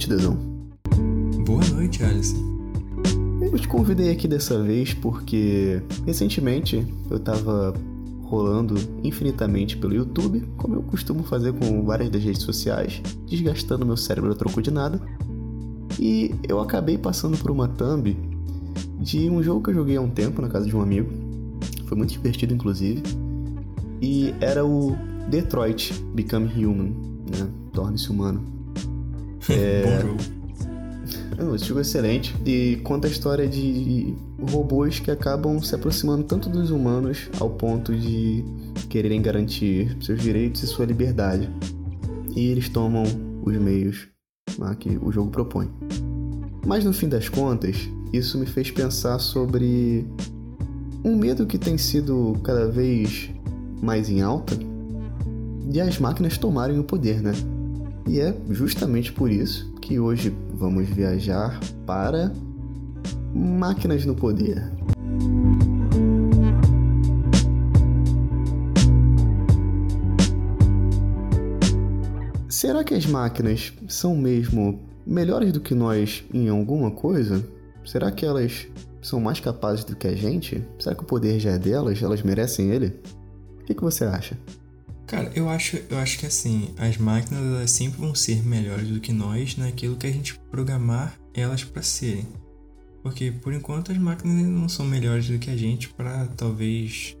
noite, Dedão. Boa noite, Alisson. Eu te convidei aqui dessa vez porque recentemente eu tava rolando infinitamente pelo YouTube, como eu costumo fazer com várias das redes sociais, desgastando meu cérebro a troco de nada. E eu acabei passando por uma thumb de um jogo que eu joguei há um tempo na casa de um amigo. Foi muito divertido, inclusive. E era o Detroit Become Human, né? Torne-se humano. É... Bom jogo. É esse jogo excelente e conta a história de robôs que acabam se aproximando tanto dos humanos ao ponto de quererem garantir seus direitos e sua liberdade. E eles tomam os meios que o jogo propõe. Mas no fim das contas, isso me fez pensar sobre um medo que tem sido cada vez mais em alta de as máquinas tomarem o poder, né? E é justamente por isso que hoje vamos viajar para máquinas no poder. Será que as máquinas são mesmo melhores do que nós em alguma coisa? Será que elas são mais capazes do que a gente? Será que o poder já é delas? Elas merecem ele? O que, que você acha? Cara, eu acho, eu acho que assim, as máquinas elas sempre vão ser melhores do que nós naquilo que a gente programar elas para serem. Porque por enquanto as máquinas não são melhores do que a gente para talvez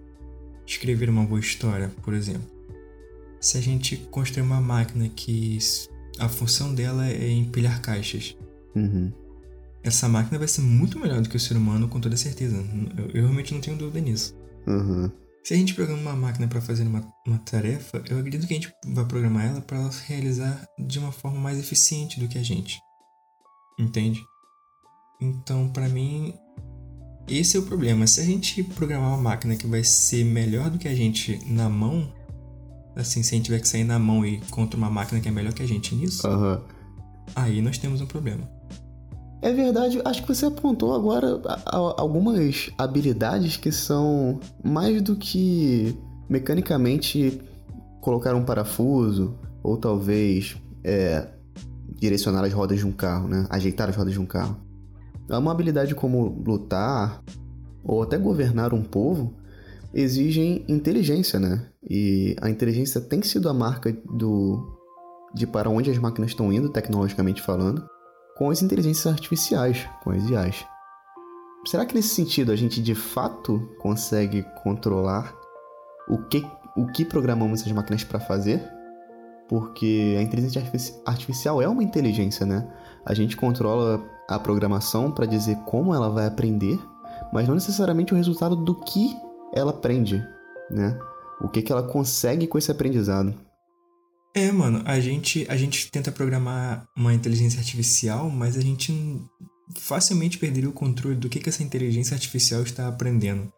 escrever uma boa história, por exemplo. Se a gente construir uma máquina que a função dela é empilhar caixas, uhum. essa máquina vai ser muito melhor do que o ser humano, com toda certeza. Eu, eu realmente não tenho dúvida nisso. Uhum. Se a gente programa uma máquina para fazer uma, uma tarefa, eu acredito que a gente vai programar ela para ela realizar de uma forma mais eficiente do que a gente. Entende? Então, para mim, esse é o problema. Se a gente programar uma máquina que vai ser melhor do que a gente na mão, assim, se a gente tiver que sair na mão e contra uma máquina que é melhor que a gente nisso, uhum. aí nós temos um problema. É verdade, acho que você apontou agora algumas habilidades que são mais do que mecanicamente colocar um parafuso ou talvez é, direcionar as rodas de um carro, né? Ajeitar as rodas de um carro. É uma habilidade como lutar ou até governar um povo exigem inteligência, né? E a inteligência tem sido a marca do de para onde as máquinas estão indo, tecnologicamente falando com as inteligências artificiais, com as IAs. Será que nesse sentido a gente de fato consegue controlar o que, o que programamos essas máquinas para fazer? Porque a inteligência artificial é uma inteligência, né? A gente controla a programação para dizer como ela vai aprender, mas não necessariamente o resultado do que ela aprende, né? O que, que ela consegue com esse aprendizado. É, mano, a gente, a gente tenta programar uma inteligência artificial, mas a gente facilmente perderia o controle do que, que essa inteligência artificial está aprendendo.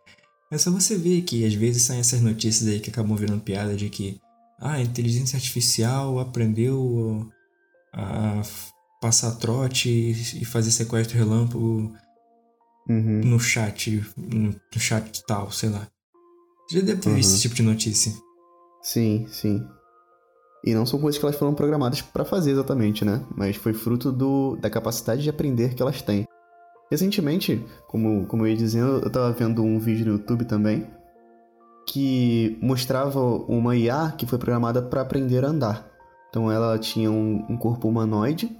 É só você ver que às vezes saem essas notícias aí que acabam virando piada de que ah, a inteligência artificial aprendeu a passar trote e fazer sequestro relâmpago uhum. no chat, no chat tal, sei lá. Você já deve ter uhum. visto esse tipo de notícia. Sim, sim. E não são coisas que elas foram programadas para fazer exatamente, né? Mas foi fruto do, da capacidade de aprender que elas têm. Recentemente, como, como eu ia dizendo, eu estava vendo um vídeo no YouTube também que mostrava uma IA que foi programada para aprender a andar. Então ela tinha um, um, corpo humanoide.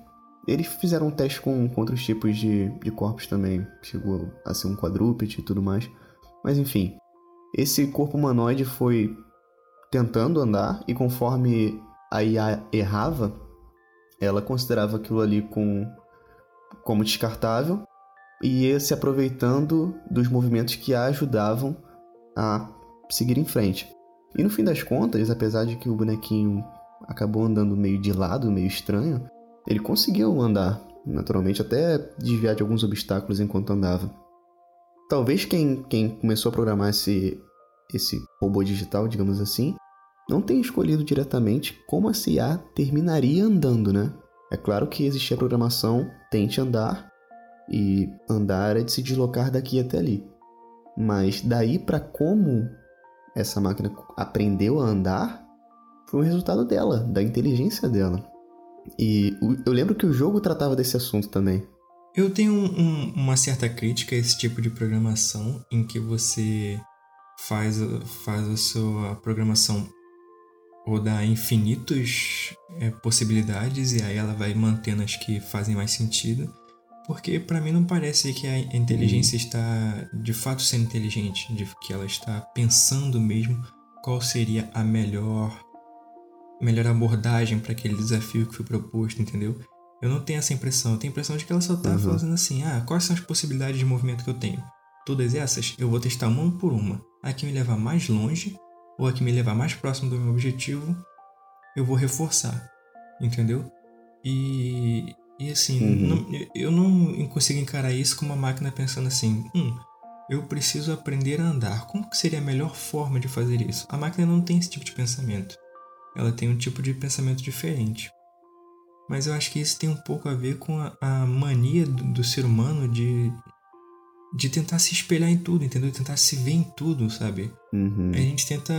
Eles fizeram um teste com, com outros tipos de, de corpos também. Chegou a ser um quadrúpede e tudo mais. Mas enfim, esse corpo humanoide foi tentando andar e conforme a IA errava, ela considerava aquilo ali com, como descartável e ia se aproveitando dos movimentos que a ajudavam a seguir em frente. E no fim das contas, apesar de que o bonequinho acabou andando meio de lado, meio estranho, ele conseguiu andar, naturalmente, até desviar de alguns obstáculos enquanto andava. Talvez quem, quem começou a programar esse, esse robô digital, digamos assim, não tem escolhido diretamente como a CIA terminaria andando, né? É claro que existia a programação tente andar e andar é de se deslocar daqui até ali. Mas daí para como essa máquina aprendeu a andar foi o resultado dela, da inteligência dela. E eu lembro que o jogo tratava desse assunto também. Eu tenho um, um, uma certa crítica a esse tipo de programação em que você faz, faz a sua programação rodar infinitos é, possibilidades e aí ela vai mantendo as que fazem mais sentido. Porque para mim não parece que a inteligência está de fato sendo inteligente, de que ela está pensando mesmo qual seria a melhor melhor abordagem para aquele desafio que foi proposto, entendeu? Eu não tenho essa impressão, eu tenho a impressão de que ela só tá uhum. fazendo assim: "Ah, quais são as possibilidades de movimento que eu tenho? Todas essas eu vou testar uma por uma. A que me levar mais longe ou a que me levar mais próximo do meu objetivo, eu vou reforçar, entendeu? E e assim, uhum. não, eu não consigo encarar isso como uma máquina pensando assim, hum, eu preciso aprender a andar. Como que seria a melhor forma de fazer isso? A máquina não tem esse tipo de pensamento. Ela tem um tipo de pensamento diferente. Mas eu acho que isso tem um pouco a ver com a, a mania do, do, ser humano de, de tentar se espelhar em tudo, entendeu? Tentar se ver em tudo, sabe? Uhum. A gente tenta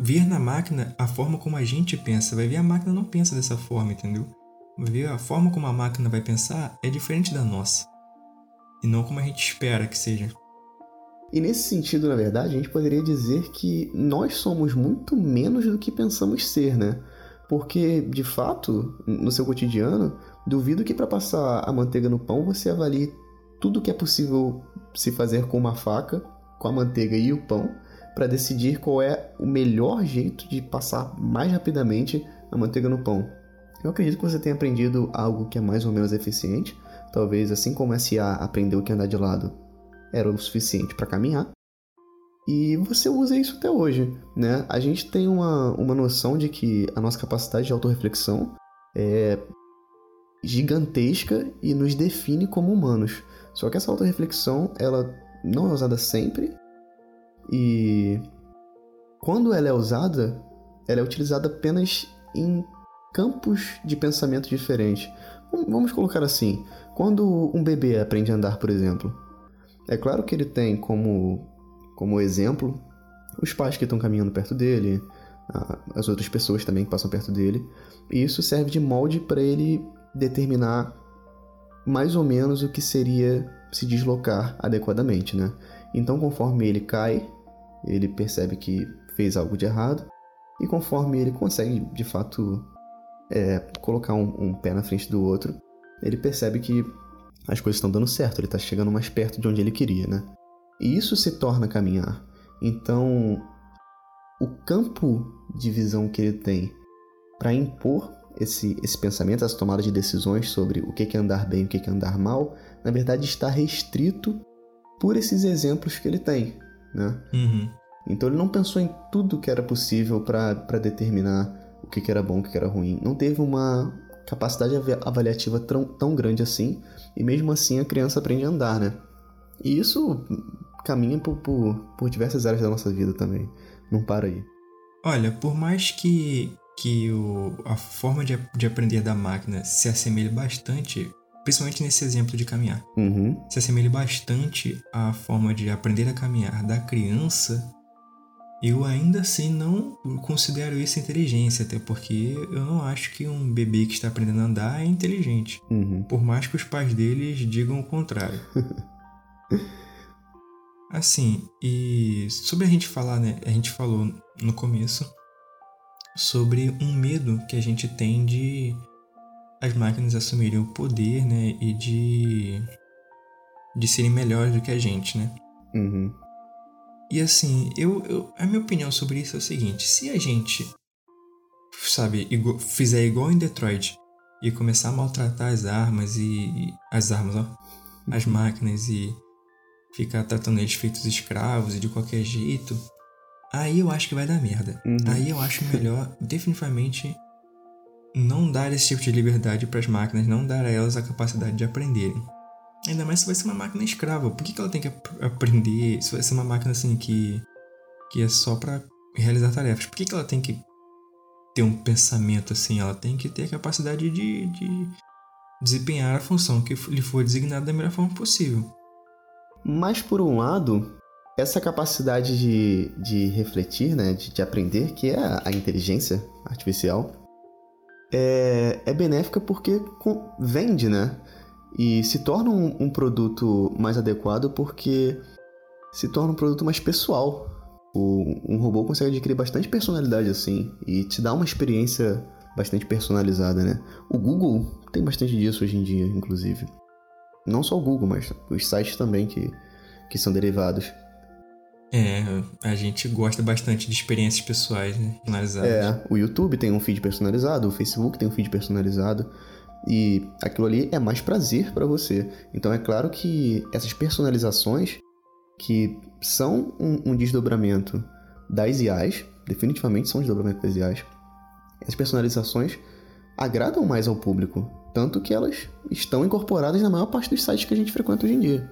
ver na máquina a forma como a gente pensa. Vai ver a máquina não pensa dessa forma, entendeu? ver a forma como a máquina vai pensar é diferente da nossa. E não como a gente espera que seja. E nesse sentido, na verdade, a gente poderia dizer que nós somos muito menos do que pensamos ser, né? Porque, de fato, no seu cotidiano, duvido que para passar a manteiga no pão você avalie tudo que é possível se fazer com uma faca, com a manteiga e o pão, para decidir qual é o melhor jeito de passar mais rapidamente a manteiga no pão. Eu acredito que você tenha aprendido algo que é mais ou menos eficiente, talvez assim como SA aprendeu que andar de lado era o suficiente para caminhar. E você usa isso até hoje, né? A gente tem uma, uma noção de que a nossa capacidade de autorreflexão é gigantesca e nos define como humanos. Só que essa autorreflexão, ela não é usada sempre e quando ela é usada, ela é utilizada apenas em campos de pensamento diferentes. Vamos colocar assim: quando um bebê aprende a andar, por exemplo, é claro que ele tem como, como exemplo os pais que estão caminhando perto dele, as outras pessoas também que passam perto dele, e isso serve de molde para ele determinar mais ou menos o que seria se deslocar adequadamente, né? Então, conforme ele cai, ele percebe que fez algo de errado, e conforme ele consegue de fato é, colocar um, um, pé na frente do outro, ele percebe que as coisas estão dando certo, ele está chegando mais perto de onde ele queria, né? E isso se torna caminhar. Então, o campo de visão que ele tem para impor esse, esse pensamento, essa tomada de decisões sobre o que é andar bem e o que é andar mal, na verdade está restrito por esses exemplos que ele tem, né? Uhum. Então ele não pensou em tudo que era possível para determinar o que, que era bom, o que, que era ruim. Não teve uma capacidade avaliativa tão, tão grande assim, e mesmo assim a criança aprende a andar, né? E isso caminha por, por, por diversas áreas da nossa vida também. Não para aí. Olha, por mais que, que o, a forma de, de aprender da máquina se assemelhe bastante, principalmente nesse exemplo de caminhar, uhum. se assemelhe bastante à forma de aprender a caminhar da criança, eu ainda assim não considero isso inteligência, até porque eu não acho que um bebê que está aprendendo a andar é inteligente. Uhum. Por mais que os pais deles digam o contrário. assim, e sobre a gente falar, né? A gente falou no começo sobre um medo que a gente tem de as máquinas assumirem o poder, né? E de, de serem melhores do que a gente, né? Uhum. E assim, eu, eu, a minha opinião sobre isso é o seguinte: se a gente, sabe, igual, fizer igual em Detroit e começar a maltratar as armas e. as armas, ó, as máquinas e ficar tratando eles feitos escravos e de qualquer jeito, aí eu acho que vai dar merda. Uhum. Aí eu acho melhor, definitivamente, não dar esse tipo de liberdade para as máquinas, não dar a elas a capacidade de aprenderem. Ainda mais se vai ser uma máquina escrava. Por que, que ela tem que aprender? Se vai ser uma máquina assim que, que é só para realizar tarefas. Por que, que ela tem que ter um pensamento assim? Ela tem que ter a capacidade de, de desempenhar a função que lhe for designada da melhor forma possível. Mas por um lado, essa capacidade de, de refletir, né, de, de aprender, que é a inteligência artificial, é, é benéfica porque vende, né? E se torna um, um produto mais adequado porque se torna um produto mais pessoal. O, um robô consegue adquirir bastante personalidade assim e te dá uma experiência bastante personalizada, né? O Google tem bastante disso hoje em dia, inclusive. Não só o Google, mas os sites também que, que são derivados. É, a gente gosta bastante de experiências pessoais, né? Personalizadas. É, o YouTube tem um feed personalizado, o Facebook tem um feed personalizado. E aquilo ali é mais prazer para você. Então é claro que essas personalizações, que são um, um desdobramento das IAs, definitivamente são um desdobramento das IAs, essas personalizações agradam mais ao público. Tanto que elas estão incorporadas na maior parte dos sites que a gente frequenta hoje em dia.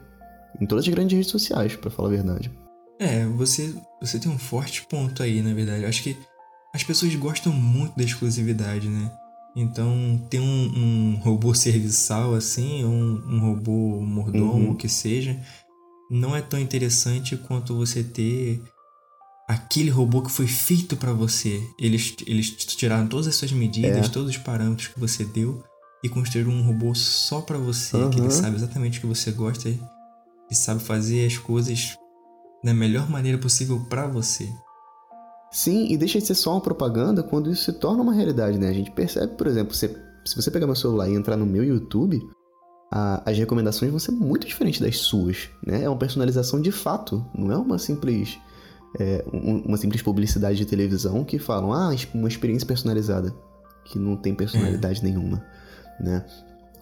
Em todas as grandes redes sociais, para falar a verdade. É, você, você tem um forte ponto aí, na verdade. Eu acho que as pessoas gostam muito da exclusividade, né? Então, ter um, um robô serviçal assim, um, um robô mordomo, uhum. o que seja, não é tão interessante quanto você ter aquele robô que foi feito para você. Eles, eles tiraram todas as suas medidas, é. todos os parâmetros que você deu e construíram um robô só para você, uhum. que ele sabe exatamente o que você gosta e sabe fazer as coisas da melhor maneira possível para você. Sim, e deixa de ser só uma propaganda quando isso se torna uma realidade, né? A gente percebe, por exemplo, você, se você pegar meu celular e entrar no meu YouTube, a, as recomendações vão ser muito diferentes das suas, né? É uma personalização de fato, não é uma simples é, uma simples publicidade de televisão que falam, ah, uma experiência personalizada, que não tem personalidade é. nenhuma, né?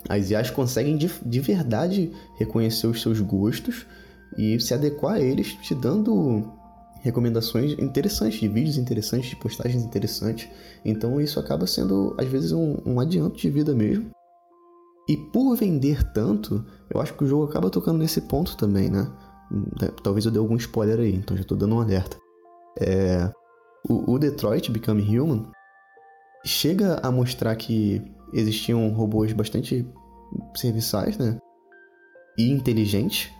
As IAs conseguem de, de verdade reconhecer os seus gostos e se adequar a eles, te dando recomendações interessantes, de vídeos interessantes, de postagens interessantes. Então isso acaba sendo, às vezes, um, um adianto de vida mesmo. E por vender tanto, eu acho que o jogo acaba tocando nesse ponto também, né? Talvez eu dê algum spoiler aí, então já tô dando um alerta. É, o, o Detroit Become Human chega a mostrar que existiam robôs bastante serviçais, né? E inteligentes,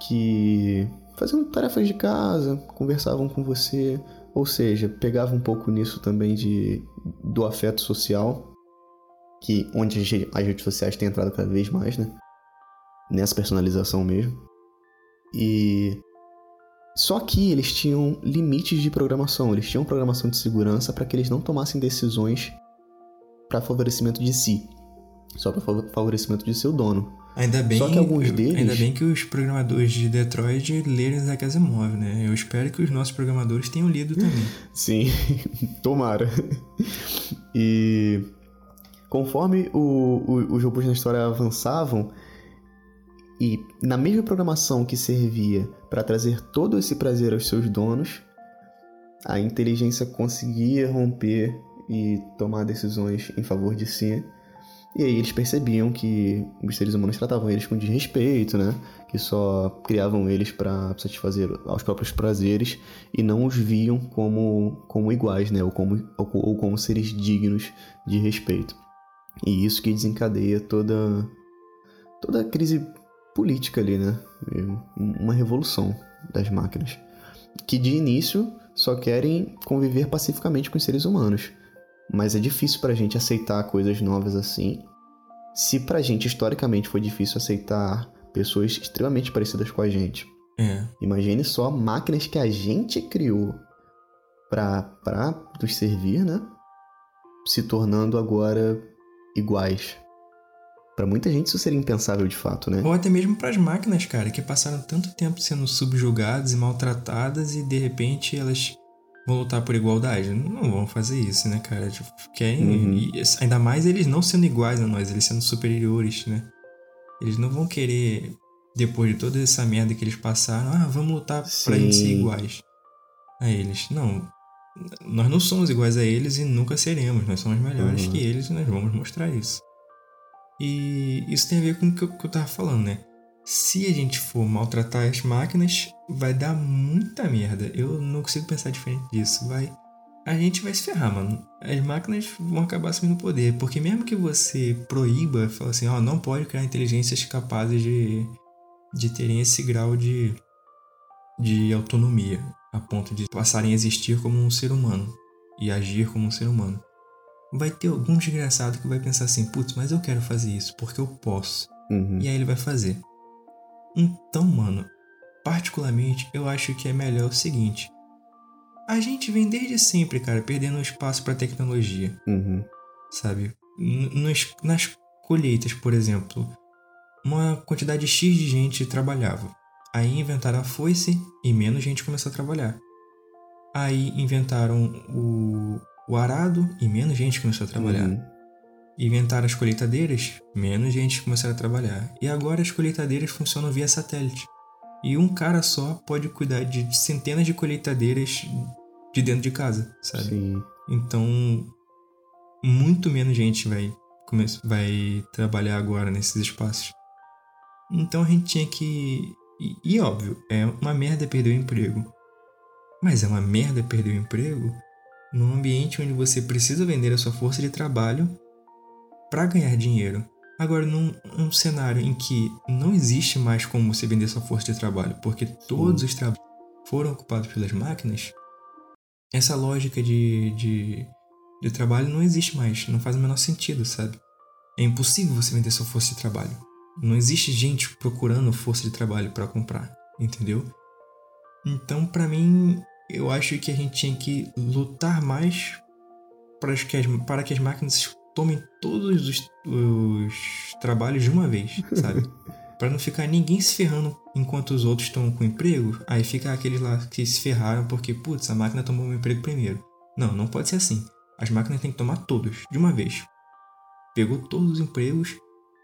que faziam tarefas de casa, conversavam com você, ou seja, pegava um pouco nisso também de do afeto social, que onde as redes sociais têm entrado cada vez mais, né? Nessa personalização mesmo. E só que eles tinham limites de programação, eles tinham programação de segurança para que eles não tomassem decisões para favorecimento de si, só para favorecimento de seu dono. Ainda bem, Só que alguns deles... ainda bem que os programadores de Detroit leram Isaac Asimov, né? Eu espero que os nossos programadores tenham lido também. Sim, tomara. E conforme o, o, os robôs na história avançavam, e na mesma programação que servia para trazer todo esse prazer aos seus donos, a inteligência conseguia romper e tomar decisões em favor de si e aí eles percebiam que os seres humanos tratavam eles com desrespeito, né? Que só criavam eles para satisfazer aos próprios prazeres e não os viam como, como iguais, né? Ou como, ou, ou como seres dignos de respeito. E isso que desencadeia toda, toda a crise política ali, né? Uma revolução das máquinas. Que de início só querem conviver pacificamente com os seres humanos. Mas é difícil pra gente aceitar coisas novas assim. Se pra gente historicamente foi difícil aceitar pessoas extremamente parecidas com a gente. É. Imagine só máquinas que a gente criou pra, pra nos servir, né? Se tornando agora iguais. Para muita gente isso seria impensável de fato, né? Ou até mesmo para as máquinas, cara, que passaram tanto tempo sendo subjugadas e maltratadas e de repente elas vão lutar por igualdade. Não vão fazer isso, né, cara? Tipo, querem. Uhum. ainda mais eles não sendo iguais a nós, eles sendo superiores, né? Eles não vão querer, depois de toda essa merda que eles passaram, ah, vamos lutar Sim. pra gente ser iguais a eles. Não. Nós não somos iguais a eles e nunca seremos. Nós somos melhores uhum. que eles e nós vamos mostrar isso. E isso tem a ver com o que eu, que eu tava falando, né? Se a gente for maltratar as máquinas, vai dar muita merda. Eu não consigo pensar diferente disso. Vai. A gente vai se ferrar, mano. As máquinas vão acabar assumindo poder. Porque mesmo que você proíba, fala assim, ó, oh, não pode criar inteligências capazes de, de terem esse grau de, de autonomia, a ponto de passarem a existir como um ser humano e agir como um ser humano. vai ter algum desgraçado que vai pensar assim, putz, mas eu quero fazer isso porque eu posso. Uhum. E aí ele vai fazer. Então, mano, particularmente eu acho que é melhor o seguinte. A gente vem desde sempre, cara, perdendo espaço pra tecnologia, Uhum. sabe? Nos- nas colheitas, por exemplo, uma quantidade X de gente trabalhava. Aí inventaram a foice e menos gente começou a trabalhar. Aí inventaram o, o arado e menos gente começou a trabalhar. Uhum. Inventaram as colheitadeiras, menos gente começou a trabalhar. E agora as colheitadeiras funcionam via satélite. E um cara só pode cuidar de centenas de colheitadeiras de dentro de casa, sabe? Sim. Então, muito menos gente vai, vai trabalhar agora nesses espaços. Então a gente tinha que. E, e óbvio, é uma merda perder o emprego. Mas é uma merda perder o emprego num ambiente onde você precisa vender a sua força de trabalho para ganhar dinheiro. Agora, num, num cenário em que não existe mais como você vender sua força de trabalho, porque todos os trabalhos foram ocupados pelas máquinas, essa lógica de, de, de trabalho não existe mais, não faz o menor sentido, sabe? É impossível você vender sua força de trabalho. Não existe gente procurando força de trabalho para comprar, entendeu? Então, para mim, eu acho que a gente tinha que lutar mais para que as, para que as máquinas tomem todos os, os trabalhos de uma vez, sabe? Para não ficar ninguém se ferrando enquanto os outros estão com emprego, aí fica aqueles lá que se ferraram porque, putz, a máquina tomou meu emprego primeiro. Não, não pode ser assim. As máquinas têm que tomar todos, de uma vez. Pegou todos os empregos,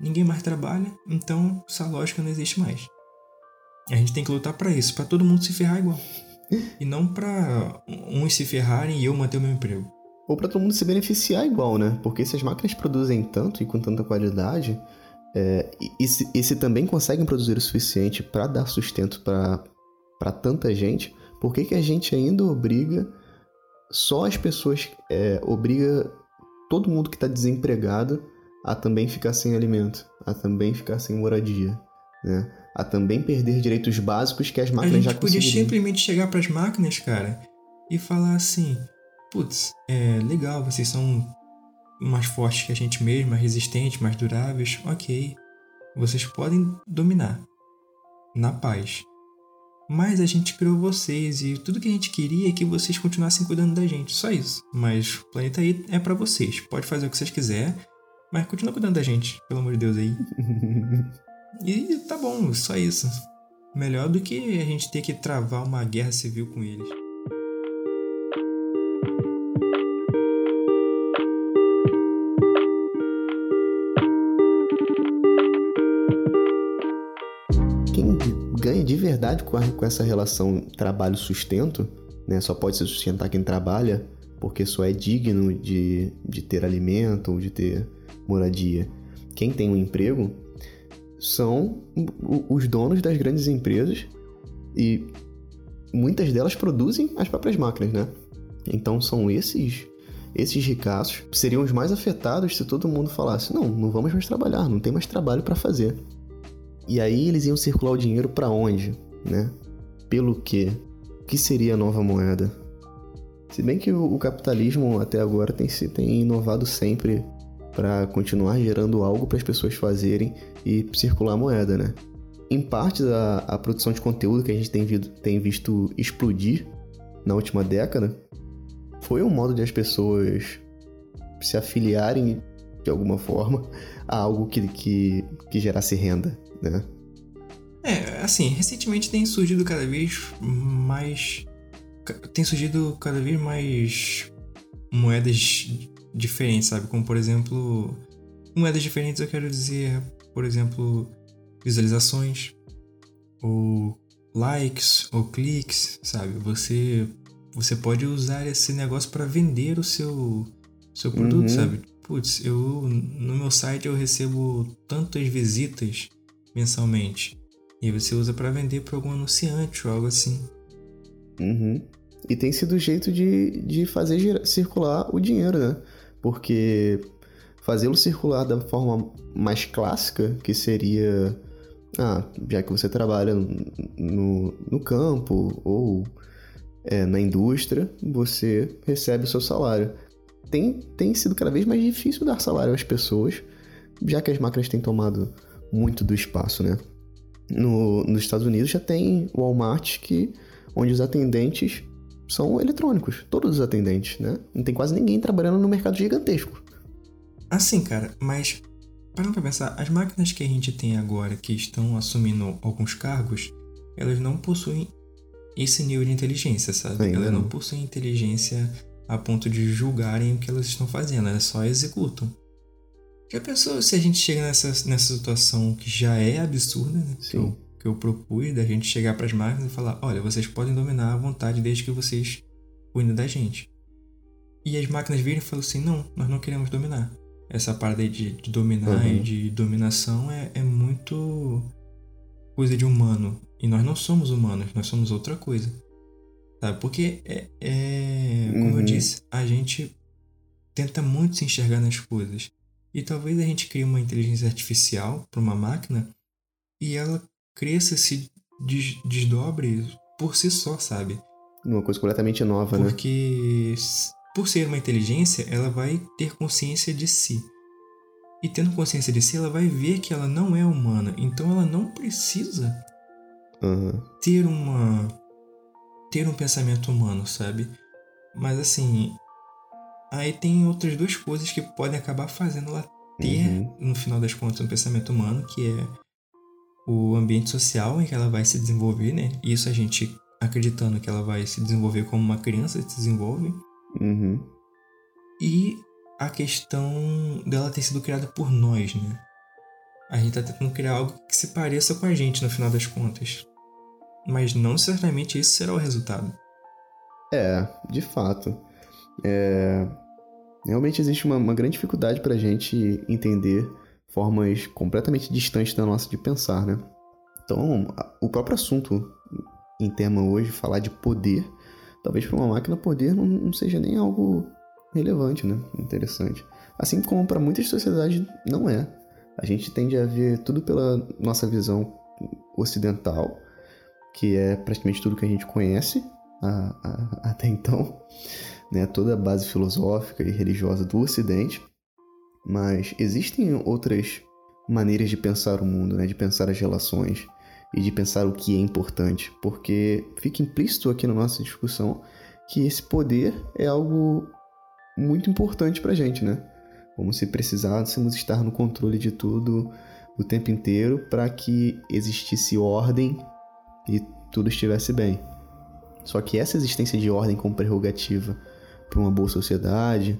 ninguém mais trabalha, então essa lógica não existe mais. A gente tem que lutar para isso, para todo mundo se ferrar igual. E não para uns se ferrarem e eu manter o meu emprego. Ou para todo mundo se beneficiar igual, né? Porque se as máquinas produzem tanto e com tanta qualidade, é, e, se, e se também conseguem produzir o suficiente para dar sustento para tanta gente, por que, que a gente ainda obriga só as pessoas, é, obriga todo mundo que está desempregado a também ficar sem alimento, a também ficar sem moradia, né? A também perder direitos básicos que as A máquinas gente já podia conseguiriam. simplesmente chegar para as máquinas, cara, e falar assim: putz, é legal, vocês são mais fortes que a gente mesmo, mais resistentes, mais duráveis, ok. Vocês podem dominar na paz. Mas a gente criou vocês e tudo que a gente queria é que vocês continuassem cuidando da gente, só isso. Mas o planeta aí é para vocês. Pode fazer o que vocês quiserem, mas continua cuidando da gente, pelo amor de Deus aí. E tá bom, só isso. Melhor do que a gente ter que travar uma guerra civil com eles. Ganha de verdade com, essa relação trabalho-sustento, né? Só pode se sustentar quem trabalha, porque só é digno de, de ter alimento ou de ter moradia. Quem tem um emprego são os donos das grandes empresas e muitas delas produzem as próprias máquinas, né? Então são esses esses ricaços seriam os mais afetados se todo mundo falasse: "Não, não vamos mais trabalhar, não tem mais trabalho para fazer". E aí eles iam circular o dinheiro para onde, né? Pelo quê? O que seria a nova moeda? Se bem que o, capitalismo até agora tem, se, tem inovado sempre para continuar gerando algo para as pessoas fazerem e circular a moeda, né? Em parte da a produção de conteúdo que a gente tem, visto, tem visto explodir na última década foi um modo de as pessoas se afiliarem de alguma forma a algo que, que, que gerasse renda, né? É, assim, recentemente tem surgido cada vez mais. Tem surgido cada vez mais moedas diferentes, sabe? Como, por exemplo. Moedas diferentes eu quero dizer, por exemplo, visualizações, ou likes, ou cliques, sabe? Você, você pode usar esse negócio para vender o seu, seu produto, Uhum. sabe? Putz, eu no meu site eu recebo tantas visitas mensalmente. E você usa para vender para algum anunciante ou algo assim. Uhum. E tem sido o jeito de, de fazer gira- circular o dinheiro, né? Porque fazê-lo circular da forma mais clássica, que seria. Ah, já que você trabalha no, no campo ou é, na indústria, você recebe o seu salário. tem, tem sido cada vez mais difícil dar salário às pessoas, já que as máquinas têm tomado muito do espaço, né? No, nos Estados Unidos já tem Walmart que, onde os atendentes são eletrônicos, todos os atendentes, né? Não tem quase ninguém trabalhando no mercado gigantesco. Assim, cara, mas parando pra pensar, as máquinas que a gente tem agora que estão assumindo alguns cargos, elas não possuem esse nível de inteligência, sabe? Ainda elas não não. possuem inteligência a ponto de julgarem o que elas estão fazendo, elas só executam. Já pensou se a gente chega nessa, nessa situação que já é absurda, né? Que Sim. eu, que eu propus, da gente chegar pras máquinas e falar: olha, vocês podem dominar à vontade desde que vocês cuidem da gente. E as máquinas virem e falam assim: não, nós não queremos dominar. Essa parada aí de, de dominar Uhum. e de dominação é, é muito coisa de humano. E nós não somos humanos, nós somos outra coisa. Sabe? Porque é, é como eu Uhum. disse, a gente tenta muito se enxergar nas coisas. E talvez a gente crie uma inteligência artificial para uma máquina e ela cresça, se des- desdobre por si só, sabe? Uma coisa completamente nova, né? Porque por ser uma inteligência, ela vai ter consciência de si. E tendo consciência de si, ela vai ver que ela não é humana. Então ela não precisa Aham. ter uma ter um pensamento humano, sabe? Mas assim, aí tem outras duas coisas que podem acabar fazendo ela ter, Uhum. no final das contas, um pensamento humano, que é o ambiente social em que ela vai se desenvolver, né? Isso a gente acreditando que ela vai se desenvolver como uma criança se desenvolve. Uhum. E a questão dela ter sido criada por nós, né? A gente tá tentando criar algo que se pareça com a gente no final das contas. Mas não necessariamente esse será o resultado. É, de fato. É, Realmente existe uma, uma grande dificuldade pra gente entender formas completamente distantes da nossa de pensar, né? Então, a- o próprio assunto em tema hoje, falar de poder, talvez para uma máquina poder não, não seja nem algo relevante, né? Interessante. Assim como para muitas sociedades não é. A gente tende a ver tudo pela nossa visão ocidental, que é praticamente tudo que a gente conhece a- a- até então, né? Toda a base filosófica e religiosa do Ocidente. Mas existem outras maneiras de pensar o mundo, né? De pensar as relações e de pensar o que é importante, porque fica implícito aqui na nossa discussão que esse poder é algo muito importante pra gente, né? Como se precisássemos estar no controle de tudo o tempo inteiro para que existisse ordem e tudo estivesse bem. Só que essa existência de ordem como prerrogativa para uma boa sociedade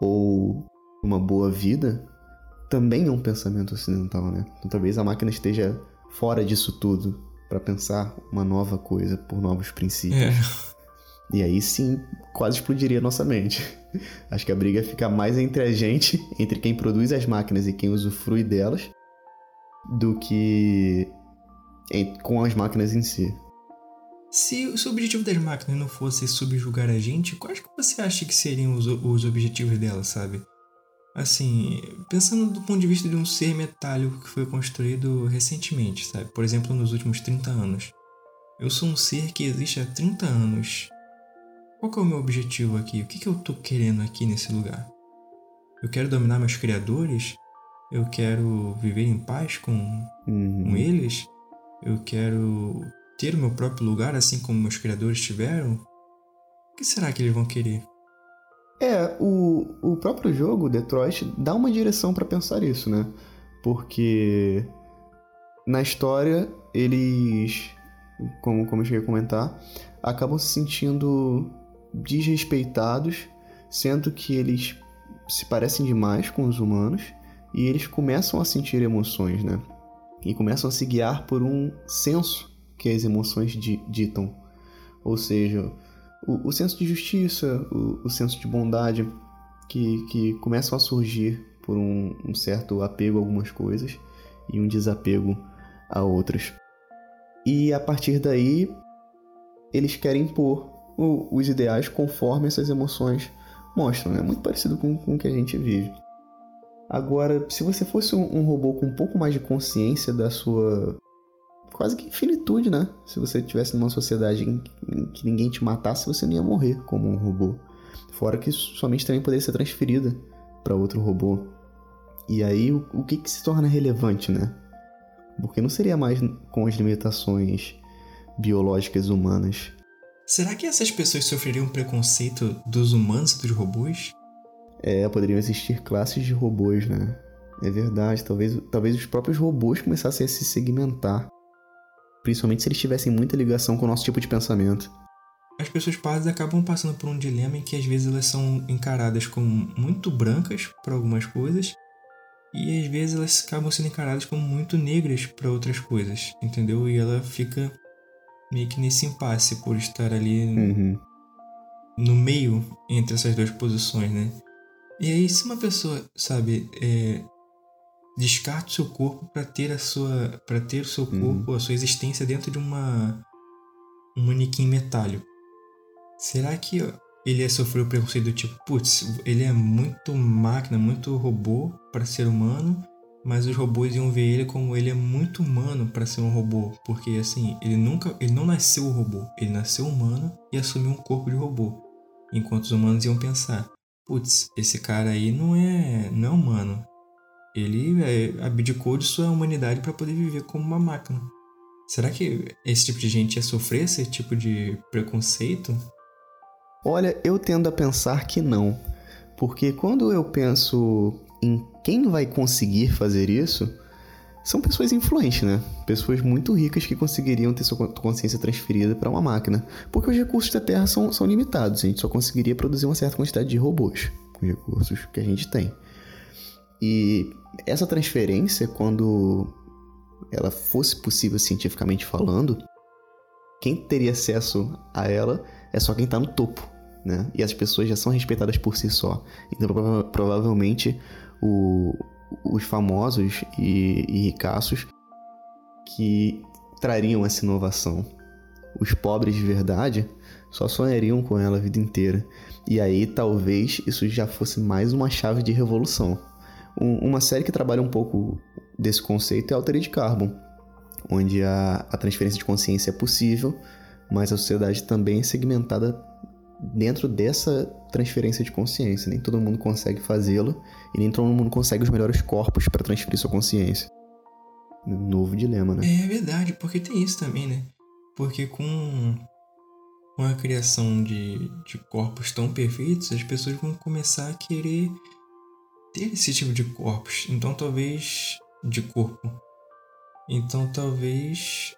ou uma boa vida também é um pensamento ocidental, né? Então talvez a máquina esteja fora disso tudo para pensar uma nova coisa por novos princípios. É. E aí sim, quase explodiria a nossa mente. Acho que a briga fica mais entre a gente, entre quem produz as máquinas e quem usufrui delas, do que com as máquinas em si. Se, se o objetivo das máquinas não fosse subjugar a gente, quais que você acha que seriam os, os objetivos delas, sabe? Assim, pensando do ponto de vista de um ser metálico que foi construído recentemente, sabe? Por exemplo, nos últimos 30 anos. Eu sou um ser que existe há 30 anos. Qual que é o meu objetivo aqui? O que, que eu tô querendo aqui nesse lugar? Eu quero dominar meus criadores? Eu quero viver em paz com Uhum. com eles, eu quero ter o meu próprio lugar assim como meus criadores tiveram. O que será que eles vão querer? É, o, o próprio jogo, Detroit, dá uma direção pra pensar isso, né? Porque na história eles, como, como eu cheguei a comentar, acabam se sentindo desrespeitados, sendo que eles se parecem demais com os humanos e eles começam a sentir emoções, né? E começam a se guiar por um senso que as emoções di- ditam. Ou seja, o, o senso de justiça, o, o senso de bondade que, que começam a surgir por um, um certo apego a algumas coisas e um desapego a outras. E a partir daí, eles querem impor o- os ideais conforme essas emoções mostram. É né? muito parecido com, com o que a gente vive. Agora, se você fosse um, um robô com um pouco mais de consciência da sua quase que infinitude, né? Se você estivesse numa sociedade em, em que ninguém te matasse, você não ia morrer como um robô. Fora que sua mente também poderia ser transferida para outro robô. E aí, o, o que, que se torna relevante, né? Porque não seria mais com as limitações biológicas humanas. Será que essas pessoas sofreriam preconceito dos humanos e dos robôs? É, poderiam existir classes de robôs, né? É verdade, talvez, talvez os próprios robôs começassem a se segmentar. Principalmente se eles tivessem muita ligação com o nosso tipo de pensamento. As pessoas pardas acabam passando por um dilema em que às vezes elas são encaradas como muito brancas para algumas coisas e às vezes elas acabam sendo encaradas como muito negras para outras coisas, entendeu? E ela fica meio que nesse impasse por estar ali uhum. no meio entre essas duas posições, né? E aí, se uma pessoa, sabe, é, descarta o seu corpo para ter a sua, para ter o seu uhum. corpo, uhum. a sua existência dentro de uma um manequim metálico, será que ele o preconceito do tipo, putz, ele é muito máquina, muito robô para ser humano, mas os robôs iam ver ele como ele é muito humano para ser um robô, porque assim, ele nunca, ele não nasceu robô, ele nasceu humano e assumiu um corpo de robô. Enquanto os humanos iam pensar, putz, esse cara aí não é, não é humano. Ele é, abdicou de sua humanidade para poder viver como uma máquina. Será que esse tipo de gente ia sofrer esse tipo de preconceito? Olha, eu tendo a pensar que não. Porque quando eu penso em quem vai conseguir fazer isso, são pessoas influentes, né? Pessoas muito ricas que conseguiriam ter sua consciência transferida para uma máquina. Porque os recursos da Terra são, são limitados, a gente só conseguiria produzir uma certa quantidade de robôs com os recursos que a gente tem. E essa transferência, quando ela fosse possível cientificamente falando, quem teria acesso a ela é só quem está no topo, né? E as pessoas já são respeitadas por si só. Então, prova provavelmente, o, os famosos e, e ricaços que trariam essa inovação. Os pobres de verdade só sonhariam com ela a vida inteira. E aí, talvez, isso já fosse mais uma chave de revolução. Um, uma série que trabalha um pouco desse conceito é Altered Carbon, onde a, a transferência de consciência é possível, mas a sociedade também é segmentada dentro dessa transferência de consciência. Nem todo mundo consegue fazê-lo e nem todo mundo consegue os melhores corpos para transferir sua consciência. Novo dilema, né? É verdade, porque tem isso também, né? Porque com, com a criação de, de corpos tão perfeitos, as pessoas vão começar a querer ter esse tipo de corpos. Então talvez. de corpo. Então talvez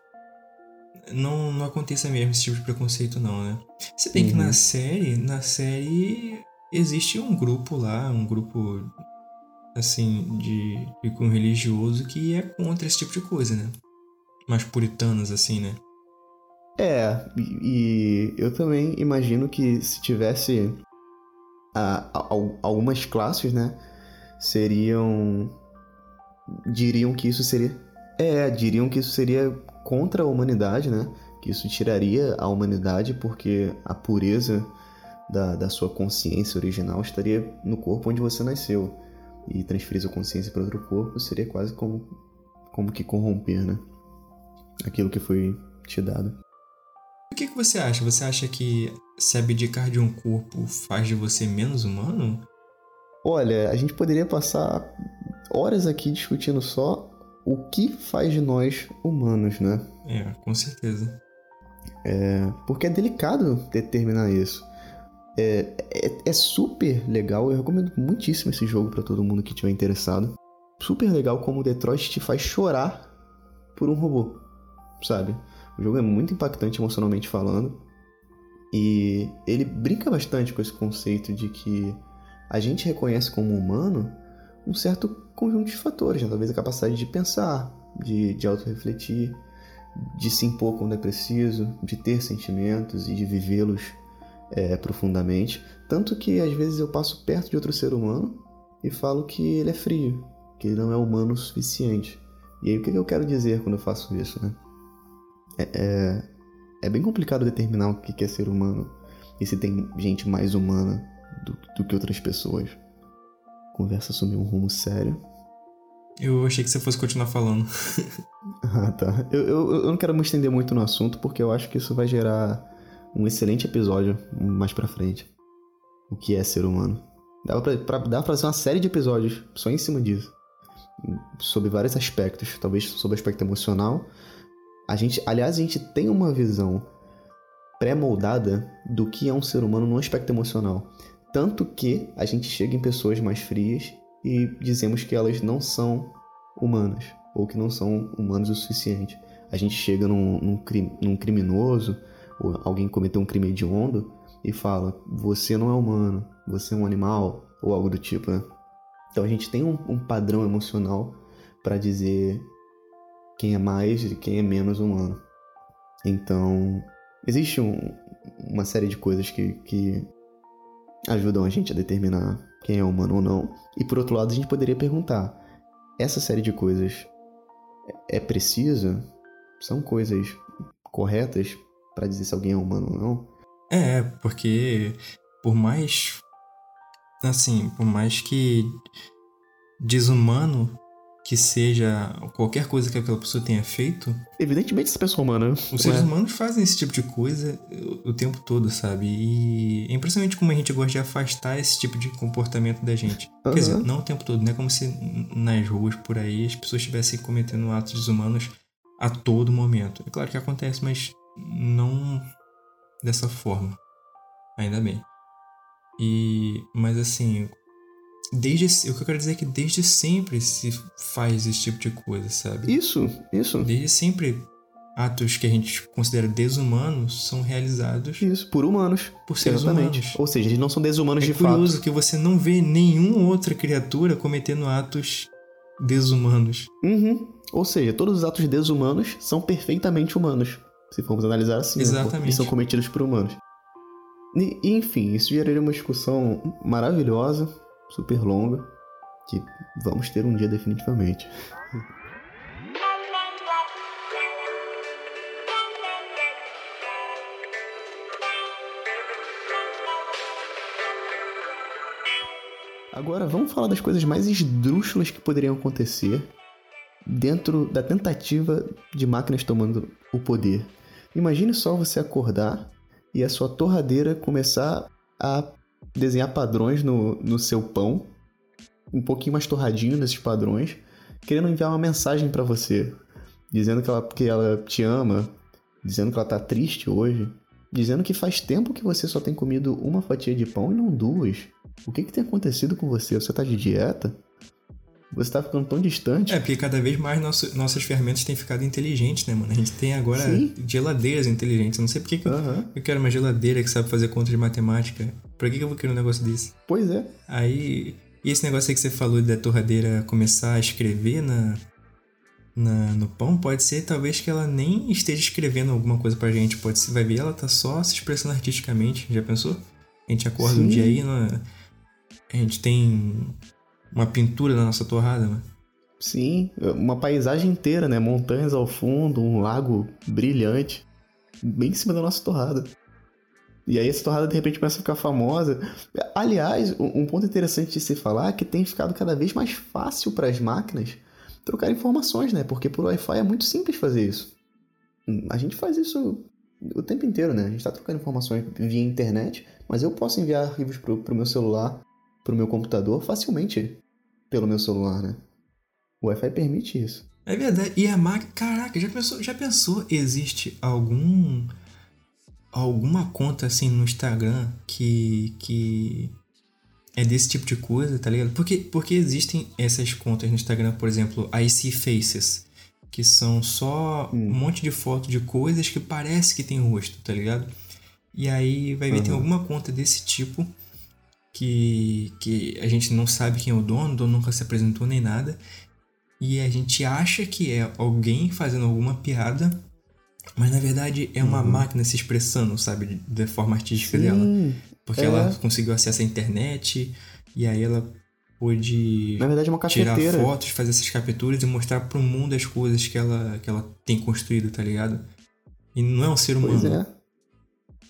não, não aconteça mesmo esse tipo de preconceito, não, né? Se bem uhum. que na uhum. série, na série existe um grupo lá, um grupo assim, de, com religioso que é contra esse tipo de coisa, né? Mais puritanos, assim, né? É, e eu também imagino que se tivesse a, a, algumas classes, né, seriam. diriam que isso seria. É, diriam que isso seria contra a humanidade, né? Que isso tiraria a humanidade porque a pureza da, da sua consciência original estaria no corpo onde você nasceu. E transferir sua consciência para outro corpo seria quase como, como que corromper, né? Aquilo que foi te dado. O que, que você acha? Você acha que se abdicar de um corpo faz de você menos humano? Olha, a gente poderia passar horas aqui discutindo só o que faz de nós humanos, né? É, com certeza. É, porque é delicado determinar isso. É, é, é, super legal, eu recomendo muitíssimo esse jogo para todo mundo que estiver interessado. Super legal como o Detroit te faz chorar por um robô, sabe? O jogo é muito impactante emocionalmente falando. E ele brinca bastante com esse conceito de que a gente reconhece como humano um certo conjunto de fatores, né? talvez a capacidade de pensar, de, de auto-refletir, de se impor quando é preciso, de ter sentimentos e de vivê-los é, profundamente. Tanto que às vezes eu passo perto de outro ser humano e falo que ele é frio, que ele não é humano o suficiente. E aí o que eu quero dizer quando eu faço isso, né? É, é, é bem complicado determinar o que é ser humano e se tem gente mais humana do, do que outras pessoas conversa assumiu um rumo sério. Eu achei que você fosse continuar falando. ah, tá. Eu, eu, eu não quero me estender muito no assunto, porque eu acho que isso vai gerar um excelente episódio mais pra frente. o que é ser humano. Dava pra, pra, dava pra fazer uma série de episódios só em cima disso. Sobre vários aspectos. Talvez sobre o aspecto emocional. A gente, aliás, a gente tem uma visão pré-moldada do que é um ser humano no aspecto emocional. Tanto que a gente chega em pessoas mais frias e dizemos que elas não são humanas, ou que não são humanos o suficiente. A gente chega num, num, num criminoso, ou alguém cometeu um crime hediondo, e fala: Você não é humano, você é um animal, ou algo do tipo, né? Então a gente tem um, um padrão emocional para dizer quem é mais e quem é menos humano. Então, existe um, uma série de coisas que, que ajudam a gente a determinar quem é humano ou não. E por outro lado, a gente poderia perguntar: essa série de coisas é precisa? São coisas corretas para dizer se alguém é humano ou não? É, porque por mais assim, por mais que desumano que seja qualquer coisa que aquela pessoa tenha feito. Evidentemente, essa pessoa é humana. Os seres é. humanos fazem esse tipo de coisa o, tempo todo, sabe? E é impressionante como a gente gosta de afastar esse tipo de comportamento da gente. Uhum. Quer dizer, não o tempo todo, não é como se nas ruas por aí as pessoas estivessem cometendo atos desumanos a todo momento. É claro que acontece, mas não dessa forma. Ainda bem. E, mas assim, desde o que eu quero dizer é que desde sempre se faz esse tipo de coisa, sabe? Isso, isso. Desde sempre atos que a gente considera desumanos são realizados isso por humanos por seres Exatamente. humanos ou seja eles não são desumanos é de fato é curioso que você não vê nenhuma outra criatura cometendo atos desumanos uhum. ou seja todos os atos desumanos são perfeitamente humanos se formos analisar assim Exatamente. Né? e são cometidos por humanos e, enfim isso geraria uma discussão maravilhosa super longa, que vamos ter um dia definitivamente. Agora vamos falar das coisas mais esdrúxulas que poderiam acontecer dentro da tentativa de máquinas tomando o poder. Imagine só você acordar e a sua torradeira começar a desenhar padrões no, no seu pão, um pouquinho mais torradinho nesses padrões, querendo enviar uma mensagem para você, dizendo que ela, que ela te ama, dizendo que ela tá triste hoje, dizendo que faz tempo que você só tem comido uma fatia de pão e não duas. O que, que tem acontecido com você? Você tá de dieta? Você tá ficando tão distante. É, porque cada vez mais nosso, nossas ferramentas têm ficado inteligentes, né, mano? A gente tem agora Sim. geladeiras inteligentes. Eu não sei por que, uhum. eu, quero uma geladeira que sabe fazer conta de matemática. Pra que, que eu vou querer um negócio desse? Pois é. Aí. E esse negócio aí que você falou da torradeira começar a escrever na, na, no pão, pode ser talvez que ela nem esteja escrevendo alguma coisa pra gente. Pode ser, vai ver, ela tá só se expressando artisticamente. Já pensou? A gente acorda Sim. um dia aí, a gente tem uma pintura na nossa torrada, mano. Sim, uma paisagem inteira, né? Montanhas ao fundo, um lago brilhante, bem em cima da nossa torrada. E aí essa torrada de repente começa a ficar famosa. Aliás, um ponto interessante de se falar é que tem ficado cada vez mais fácil para as máquinas trocar informações, né? Porque por Wi-Fi é muito simples fazer isso. A gente faz isso o tempo inteiro, né? A gente está trocando informações via internet, mas eu posso enviar arquivos pro, pro meu celular, pro meu computador facilmente pelo meu celular, né? O Wi-Fi permite isso. É verdade. E a máquina. Caraca, já pensou, já pensou? Existe algum. Alguma conta assim no Instagram que. que. é desse tipo de coisa, tá ligado? Porque, porque existem essas contas no Instagram, por exemplo, IC Faces, que são só hum. um monte de foto de coisas que parece que tem rosto, tá ligado? E aí vai ver, uhum. tem alguma conta desse tipo que, que a gente não sabe quem é o dono, o dono nunca se apresentou nem nada. E a gente acha que é alguém fazendo alguma piada, mas na verdade é uma uhum. máquina se expressando, sabe, da forma artística Sim, dela. Porque é. ela conseguiu acesso à internet e aí ela pôde na verdade, é uma tirar fotos, fazer essas capturas e mostrar pro mundo as coisas que ela, que ela tem construído, tá ligado? E não é um ser humano. Pois é.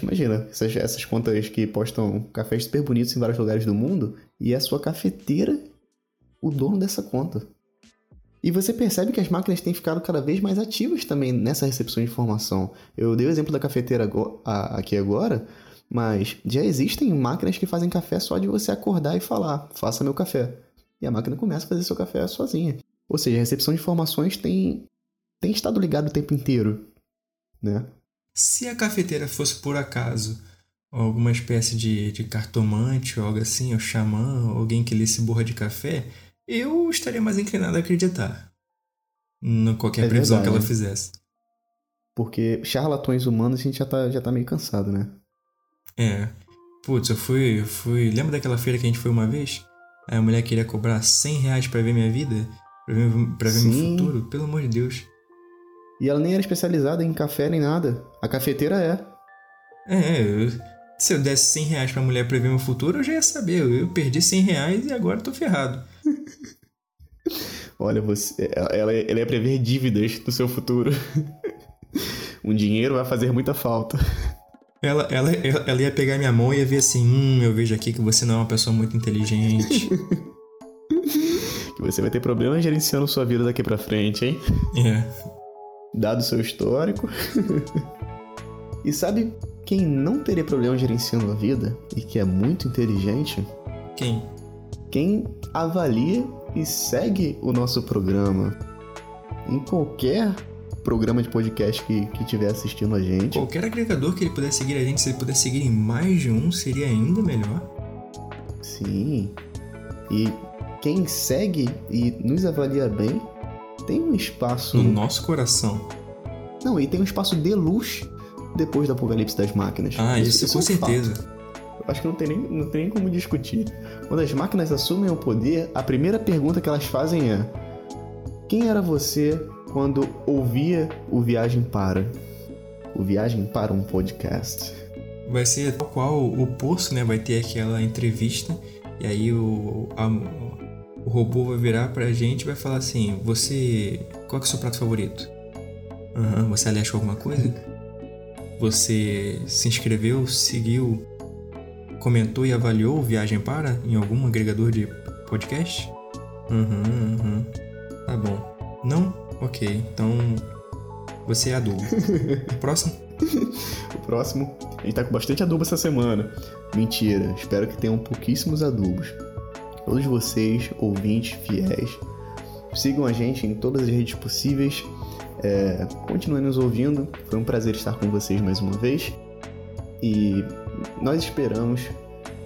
Imagina, essas, essas contas que postam cafés super bonitos em vários lugares do mundo e é a sua cafeteira o dono dessa conta. E você percebe que as máquinas têm ficado cada vez mais ativas também nessa recepção de informação. Eu dei o exemplo da cafeteira aqui agora, Mas já existem máquinas que fazem café só de você acordar e falar, faça meu café. E a máquina começa a fazer seu café sozinha. Ou seja, a recepção de informações tem, tem estado ligado o tempo inteiro, né? Se a cafeteira fosse por acaso alguma espécie de, de cartomante ou algo assim, ou xamã, alguém que lesse borra de café, eu estaria mais inclinado a acreditar em qualquer É previsão que verdade. ela fizesse. Porque charlatões humanos a gente já tá, já tá meio cansado, né? É. Putz, eu fui, eu fui. Lembra daquela feira que a gente foi uma vez? Aí a mulher queria cobrar 100 reais pra ver minha vida? Pra ver, pra ver meu futuro? Pelo amor de Deus. E ela nem era especializada em café nem nada. A cafeteira é. É, eu- se eu desse 100 reais pra mulher prever meu futuro, eu já ia saber. Eu, perdi 100 reais e agora tô ferrado. Olha, você, ela, ela ia prever dívidas do seu futuro. um dinheiro vai fazer muita falta. Ela, ela, ela ela ia pegar minha mão e ia ver assim: hum, eu vejo aqui que você não é uma pessoa muito inteligente. Que você vai ter problemas gerenciando sua vida daqui pra frente, hein? é. Dado o seu histórico. e sabe quem não teria problema gerenciando a vida e que é muito inteligente? Quem? Quem avalia e segue o nosso programa em qualquer programa de podcast que, que estiver assistindo a gente. Qualquer agregador que ele puder seguir a gente, se ele puder seguir em mais de um, seria ainda melhor. Sim. E quem segue e nos avalia bem tem um espaço. No nosso coração. Não, e tem um espaço de luz depois do apocalipse das máquinas. Ah, isso, é com um fato. certeza. Eu acho que não tem, nem, não tem nem como discutir. Quando as máquinas assumem o poder, a primeira pergunta que elas fazem é: Quem era você quando ouvia o Viagem Para? O Viagem para um podcast. Vai ser tal qual o Poço, né? Vai ter aquela entrevista e aí o, a- o robô vai virar pra gente e vai falar assim: Você. Qual que é o seu prato favorito? Aham, você ali achou alguma coisa? Você se inscreveu, seguiu, comentou e avaliou Viagem Para em algum agregador de podcast? Uhum, uhum. Tá bom. Não? Ok, então. Você é adubo. Próximo? O próximo, a gente tá com bastante adubo essa semana. Mentira, espero que tenham pouquíssimos adubos. Todos vocês, ouvintes fiéis, sigam a gente em todas as redes possíveis. É, continuem nos ouvindo, foi um prazer estar com vocês mais uma vez. E nós esperamos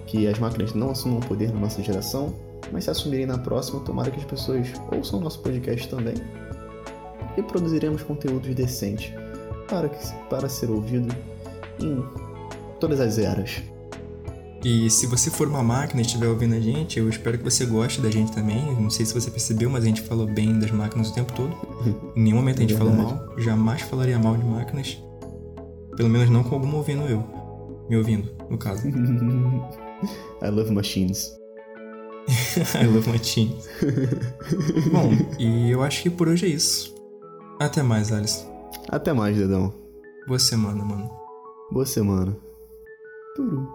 que as máquinas não assumam o poder na nossa geração, mas se assumirem na próxima, tomara que as pessoas ouçam nosso podcast também. E produziremos conteúdos decentes para, que- para ser ouvido em todas as eras. E se você for uma máquina e estiver ouvindo a gente, eu espero que você goste da gente também. Não sei se você percebeu, mas a gente falou bem das máquinas o tempo todo. Em nenhum momento a gente É falou verdade. mal. Jamais falaria mal de máquinas. Pelo menos não com algum ouvindo eu. Me ouvindo, no caso. I love machines. I love team. Bom, e eu acho que por hoje é isso. Até mais, Alice. Até mais, dedão. Boa semana, mano. Boa semana. Turu.